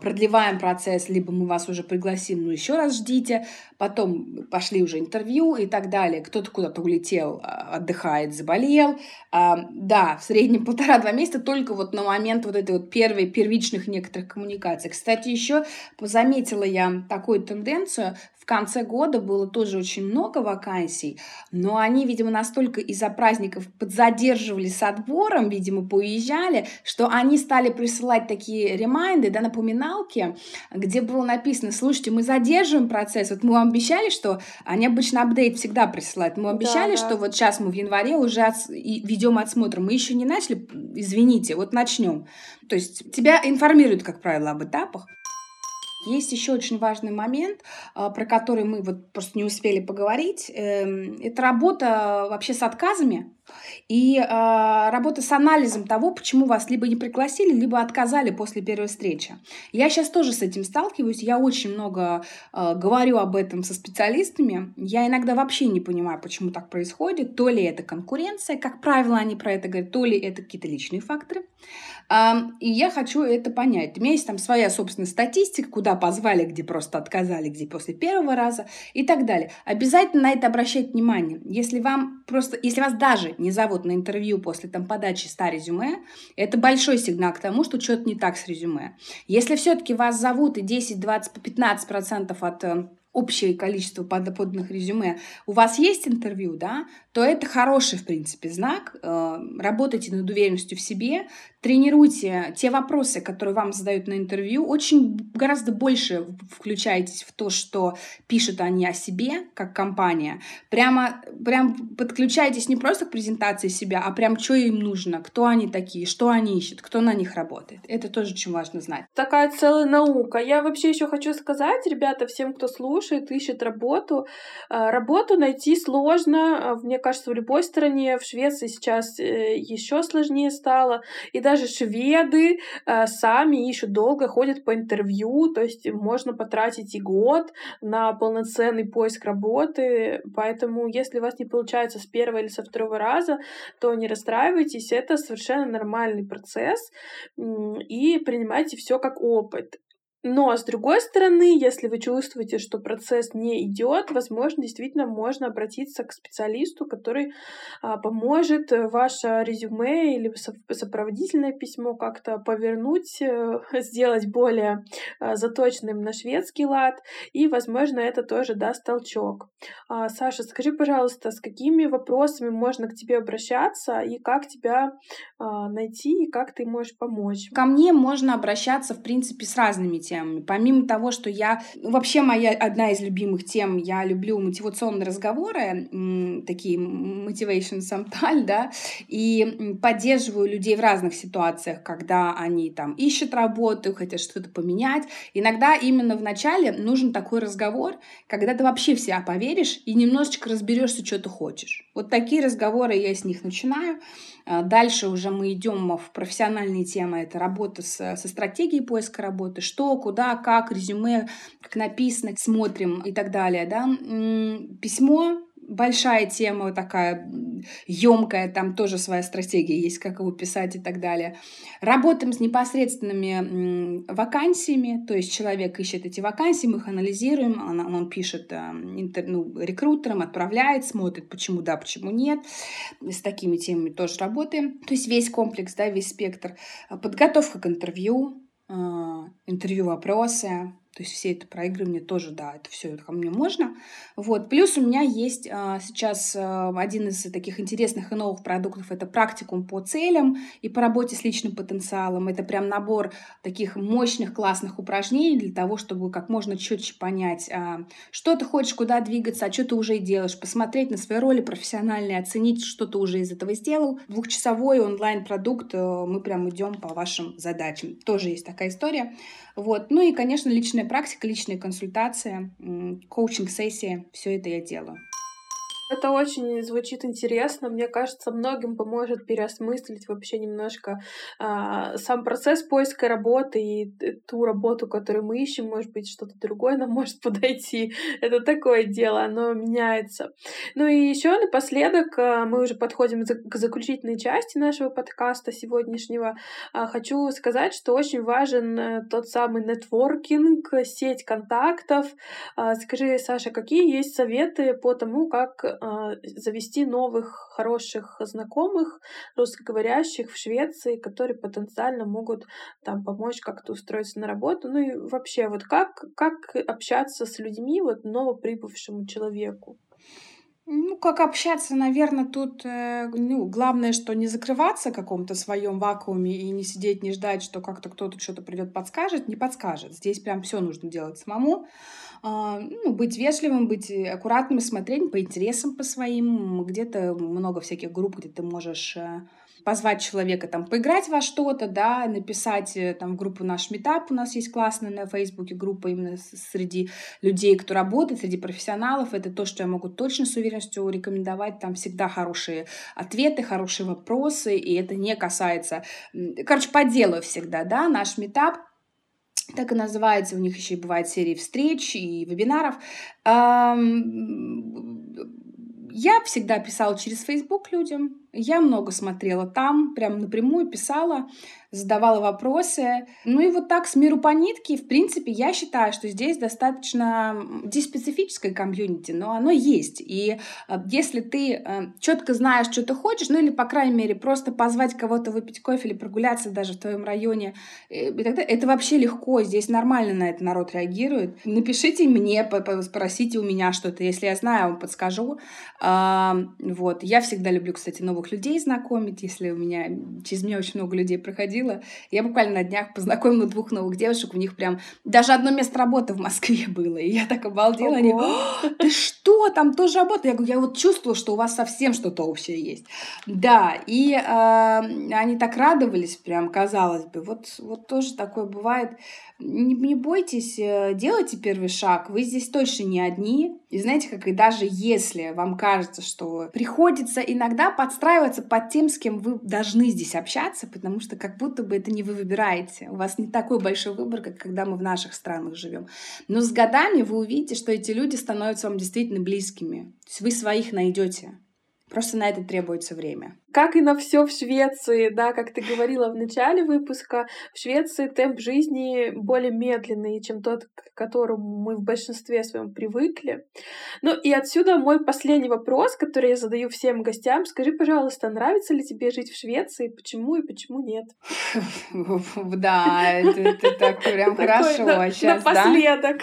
продлеваем процесс, либо мы вас уже пригласим, но еще раз ждите, потом пошли уже интервью и так далее. Кто-то куда-то улетел, а, отдыхает, заболел. А, да, в среднем [LAUGHS] полтора-два месяца только вот на момент вот этой вот первой, первичных некоторых коммуникаций. Кстати, еще заметила я такую тенденцию конце года было тоже очень много вакансий, но они, видимо, настолько из-за праздников подзадерживали с отбором, видимо, поезжали, что они стали присылать такие ремайнды, да, напоминалки, где было написано, слушайте, мы задерживаем процесс, вот мы вам обещали, что они обычно апдейт всегда присылают. Мы обещали, да, да. что вот сейчас мы в январе уже от... ведем отсмотр. Мы еще не начали, извините, вот начнем. То есть тебя информируют, как правило, об этапах. Есть еще очень важный момент, а, про который мы вот просто не успели поговорить. Эм, это работа вообще с отказами и э, работа с анализом того, почему вас либо не пригласили, либо отказали после первой встречи. Я сейчас тоже с этим сталкиваюсь. Я очень много говорю об этом со специалистами. Я иногда вообще не понимаю, почему так происходит. То ли это конкуренция, как правило, они про это говорят, то ли это какие-то личные факторы. И я хочу это понять. У меня есть там своя собственная статистика, куда позвали, где просто отказали, где после первого раза и так далее. Обязательно на это обращать внимание. Если вам просто, если вас даже не зовут на интервью после там подачи 100 резюме, это большой сигнал к тому, что что-то не так с резюме. Если все-таки вас зовут и 10, 20, 15 процентов от э, общее количество подобных резюме, у вас есть интервью, да, то это хороший, в принципе, знак. Э, работайте над уверенностью в себе, тренируйте те вопросы, которые вам задают на интервью. Очень гораздо больше включайтесь в то, что пишут они о себе, как компания. Прямо, прям подключайтесь не просто к презентации себя, а прям что им нужно, кто они такие, что они ищут, кто на них работает. Это тоже очень важно знать. Такая целая наука. Я вообще еще хочу сказать, ребята, всем, кто слушает, ищет работу, э, работу найти сложно. Мне кажется, в любой стране, в Швеции сейчас э, еще сложнее стало. И даже шведы э, сами ищут долго, ходят по интервью, то есть можно потратить и год на полноценный поиск работы. Поэтому, если у вас не получается с первого или со второго раза, то не расстраивайтесь, это совершенно нормальный процесс. И принимайте все как опыт. Но, с другой стороны, если вы чувствуете, что процесс не идет, возможно, действительно можно обратиться к специалисту, который а, поможет ваше резюме или сопроводительное письмо как-то повернуть, э, [LAUGHS] сделать более а, заточенным на шведский лад, и, возможно, это тоже даст толчок. А, Саша, скажи, пожалуйста, с какими вопросами можно к тебе обращаться, и как тебя а, найти, и как ты можешь помочь? Ко мне можно обращаться, в принципе, с разными темами. Помимо того, что я... Ну, вообще моя одна из любимых тем, я люблю мотивационные разговоры, такие motivation sometimes, да, и поддерживаю людей в разных ситуациях, когда они там ищут работу, хотят что-то поменять. Иногда именно в начале нужен такой разговор, когда ты вообще в себя поверишь и немножечко разберешься, что ты хочешь. Вот такие разговоры я с них начинаю. А, дальше уже мы идем в профессиональные темы. Это работа со стратегией поиска работы. Что, куда, как, резюме, как написано, смотрим и так далее. Да? Письмо большая тема такая емкая, там тоже своя стратегия есть, как его писать и так далее. Работаем с непосредственными вакансиями, то есть человек ищет эти вакансии, мы их анализируем, он, он пишет э, интер, ну, рекрутерам, отправляет, смотрит, почему да, почему нет. С такими темами тоже работаем. То есть весь комплекс, да, весь спектр. Подготовка к интервью, интервью-вопросы, то есть все это проигрывание тоже, да, это все ко мне можно. Вот. Плюс у меня есть а, сейчас а, один из таких интересных и новых продуктов. Это практикум по целям и по работе с личным потенциалом. Это прям набор таких мощных, классных упражнений для того, чтобы как можно четче понять, а, что ты хочешь, куда двигаться, а что ты уже делаешь. Посмотреть на свои роли профессиональные, оценить, что ты уже из этого сделал. Двухчасовой онлайн-продукт, э, мы прям идем по вашим задачам. Тоже есть такая история. Вот. Ну и, конечно, личная практика, личные консультации, коучинг-сессии, все это я делаю. Это очень звучит интересно. Мне кажется, многим поможет переосмыслить вообще немножко а, сам процесс поиска работы и ту работу, которую мы ищем. Может быть, что-то другое нам [LAUGHS] может подойти. Это такое дело, оно меняется. Ну и еще напоследок, а, мы уже подходим к заключительной части нашего подкаста сегодняшнего. А, хочу сказать, что очень важен э, тот самый нетворкинг, сеть контактов. А, скажи, Саша, какие есть советы по тому, как завести новых хороших знакомых русскоговорящих в Швеции, которые потенциально могут там помочь как-то устроиться на работу. Ну и вообще, вот как, как общаться с людьми, вот новоприбывшему человеку? Ну, как общаться, наверное, тут э, ну, главное, что не закрываться в каком-то своем вакууме и не сидеть, не ждать, что как-то кто-то что-то придет, подскажет, не подскажет. Здесь прям все нужно делать самому. А, ну, быть вежливым, быть аккуратным, смотреть по интересам по своим. Где-то много всяких групп, где ты можешь э, позвать человека там поиграть во что-то, да, написать э, там в группу наш метап, у нас есть классная на Фейсбуке группа именно среди людей, кто работает, среди профессионалов, это то, что я могу точно с уверенностью рекомендовать, там всегда хорошие ответы, хорошие вопросы, и это не касается, короче, по делу всегда, да, наш метап, так и называется, у них еще и бывает серии встреч и вебинаров. Я всегда писала через Facebook людям, я много смотрела там, прям напрямую писала задавала вопросы. Ну и вот так с миру по нитке, в принципе, я считаю, что здесь достаточно здесь специфическое комьюнити, но оно есть. И э, если ты э, четко знаешь, что ты хочешь, ну или, по крайней мере, просто позвать кого-то выпить кофе или прогуляться даже в твоем районе, э, и тогда это вообще легко, здесь нормально на это народ реагирует. Напишите мне, спросите у меня что-то, если я знаю, я вам подскажу. Вот. Я всегда люблю, кстати, новых людей знакомить, если у меня через меня очень много людей проходило. Я буквально на днях познакомила двух новых девушек, у них прям даже одно место работы в Москве [LAUGHS] было. И я так обалдела. Ого. Они, ты что, там тоже работа? Я говорю, я вот чувствую, что у вас совсем что-то общее есть. Да, и э, они так радовались, прям казалось бы. Вот, вот тоже такое бывает не, не бойтесь, э, делайте первый шаг. Вы здесь точно не одни. И знаете, как и даже если вам кажется, что приходится иногда подстраиваться под тем, с кем вы должны здесь общаться, потому что как будто бы это не вы выбираете. У вас не такой большой выбор, как когда мы в наших странах живем. Но с годами вы увидите, что эти люди становятся вам действительно близкими. То есть вы своих найдете. Просто на это требуется время. Как и на все в Швеции, да, как ты говорила в начале выпуска, в Швеции темп жизни более медленный, чем тот, к которому мы в большинстве своем привыкли. Ну и отсюда мой последний вопрос, который я задаю всем гостям. Скажи, пожалуйста, нравится ли тебе жить в Швеции? Почему и почему нет? [LAUGHS] Да, это так прям хорошо сейчас, Напоследок.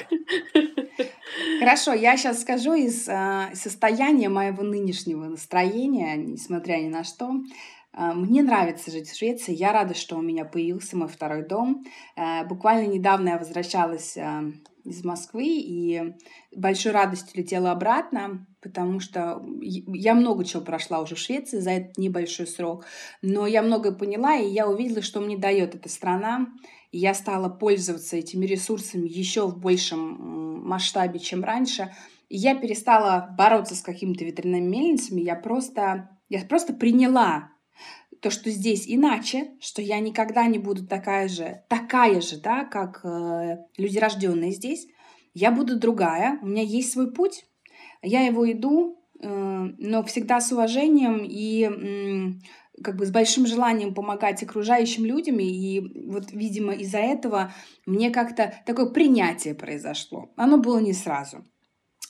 [LAUGHS] Хорошо, я сейчас скажу из а, состояния моего нынешнего настроения, несмотря ни на что. А, мне нравится жить в Швеции. Я рада, что у меня появился мой второй дом. А, буквально недавно я возвращалась из Москвы и большой радостью летела обратно, потому что я много чего прошла уже в Швеции за этот небольшой срок, но я многое поняла, и я увидела, что мне дает эта страна, и я стала пользоваться этими ресурсами еще в большем масштабе, чем раньше. И я перестала бороться с какими-то ветряными мельницами, я просто, я просто приняла то, что здесь иначе, что я никогда не буду такая же, такая же, да, как э, люди, рожденные здесь. Я буду другая, у меня есть свой путь, я его иду, э, но всегда с уважением и как бы с большим желанием помогать окружающим людям, и вот, видимо, из-за этого мне как-то такое принятие произошло. Оно было не сразу.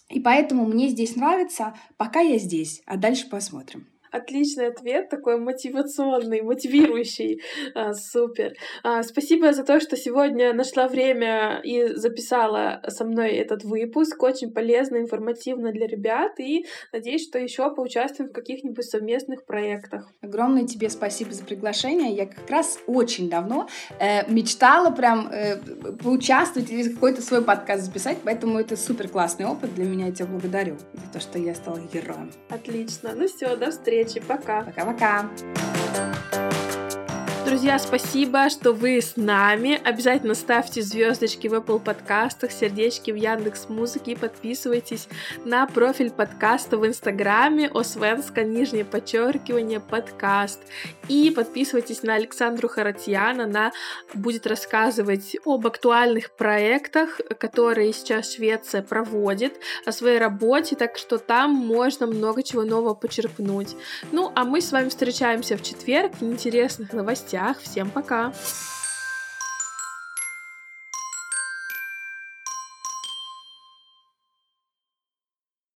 И поэтому мне здесь нравится, пока я здесь, а дальше посмотрим. Отличный ответ, такой мотивационный, мотивирующий. А, супер. А, спасибо за то, что сегодня нашла время и записала со мной этот выпуск. Очень полезно, информативно для ребят. И надеюсь, что еще поучаствуем в каких-нибудь совместных проектах. Огромное тебе спасибо за приглашение. Я как раз очень давно э, мечтала прям э, поучаствовать или какой-то свой подкаст записать, поэтому это супер классный опыт для меня. Я тебя благодарю за то, что я стала героем. Отлично. Ну все, до встречи встречи. Пока. Пока-пока. Друзья, спасибо, что вы с нами. Обязательно ставьте звездочки в Apple подкастах, сердечки в Яндекс Музыке и подписывайтесь на профиль подкаста в Инстаграме Освенска, нижнее подчеркивание, подкаст. И подписывайтесь на Александру Харатьяна, она будет рассказывать об актуальных проектах, которые сейчас Швеция проводит, о своей работе, так что там можно много чего нового почерпнуть. Ну, а мы с вами встречаемся в четверг в интересных новостях. Всем пока!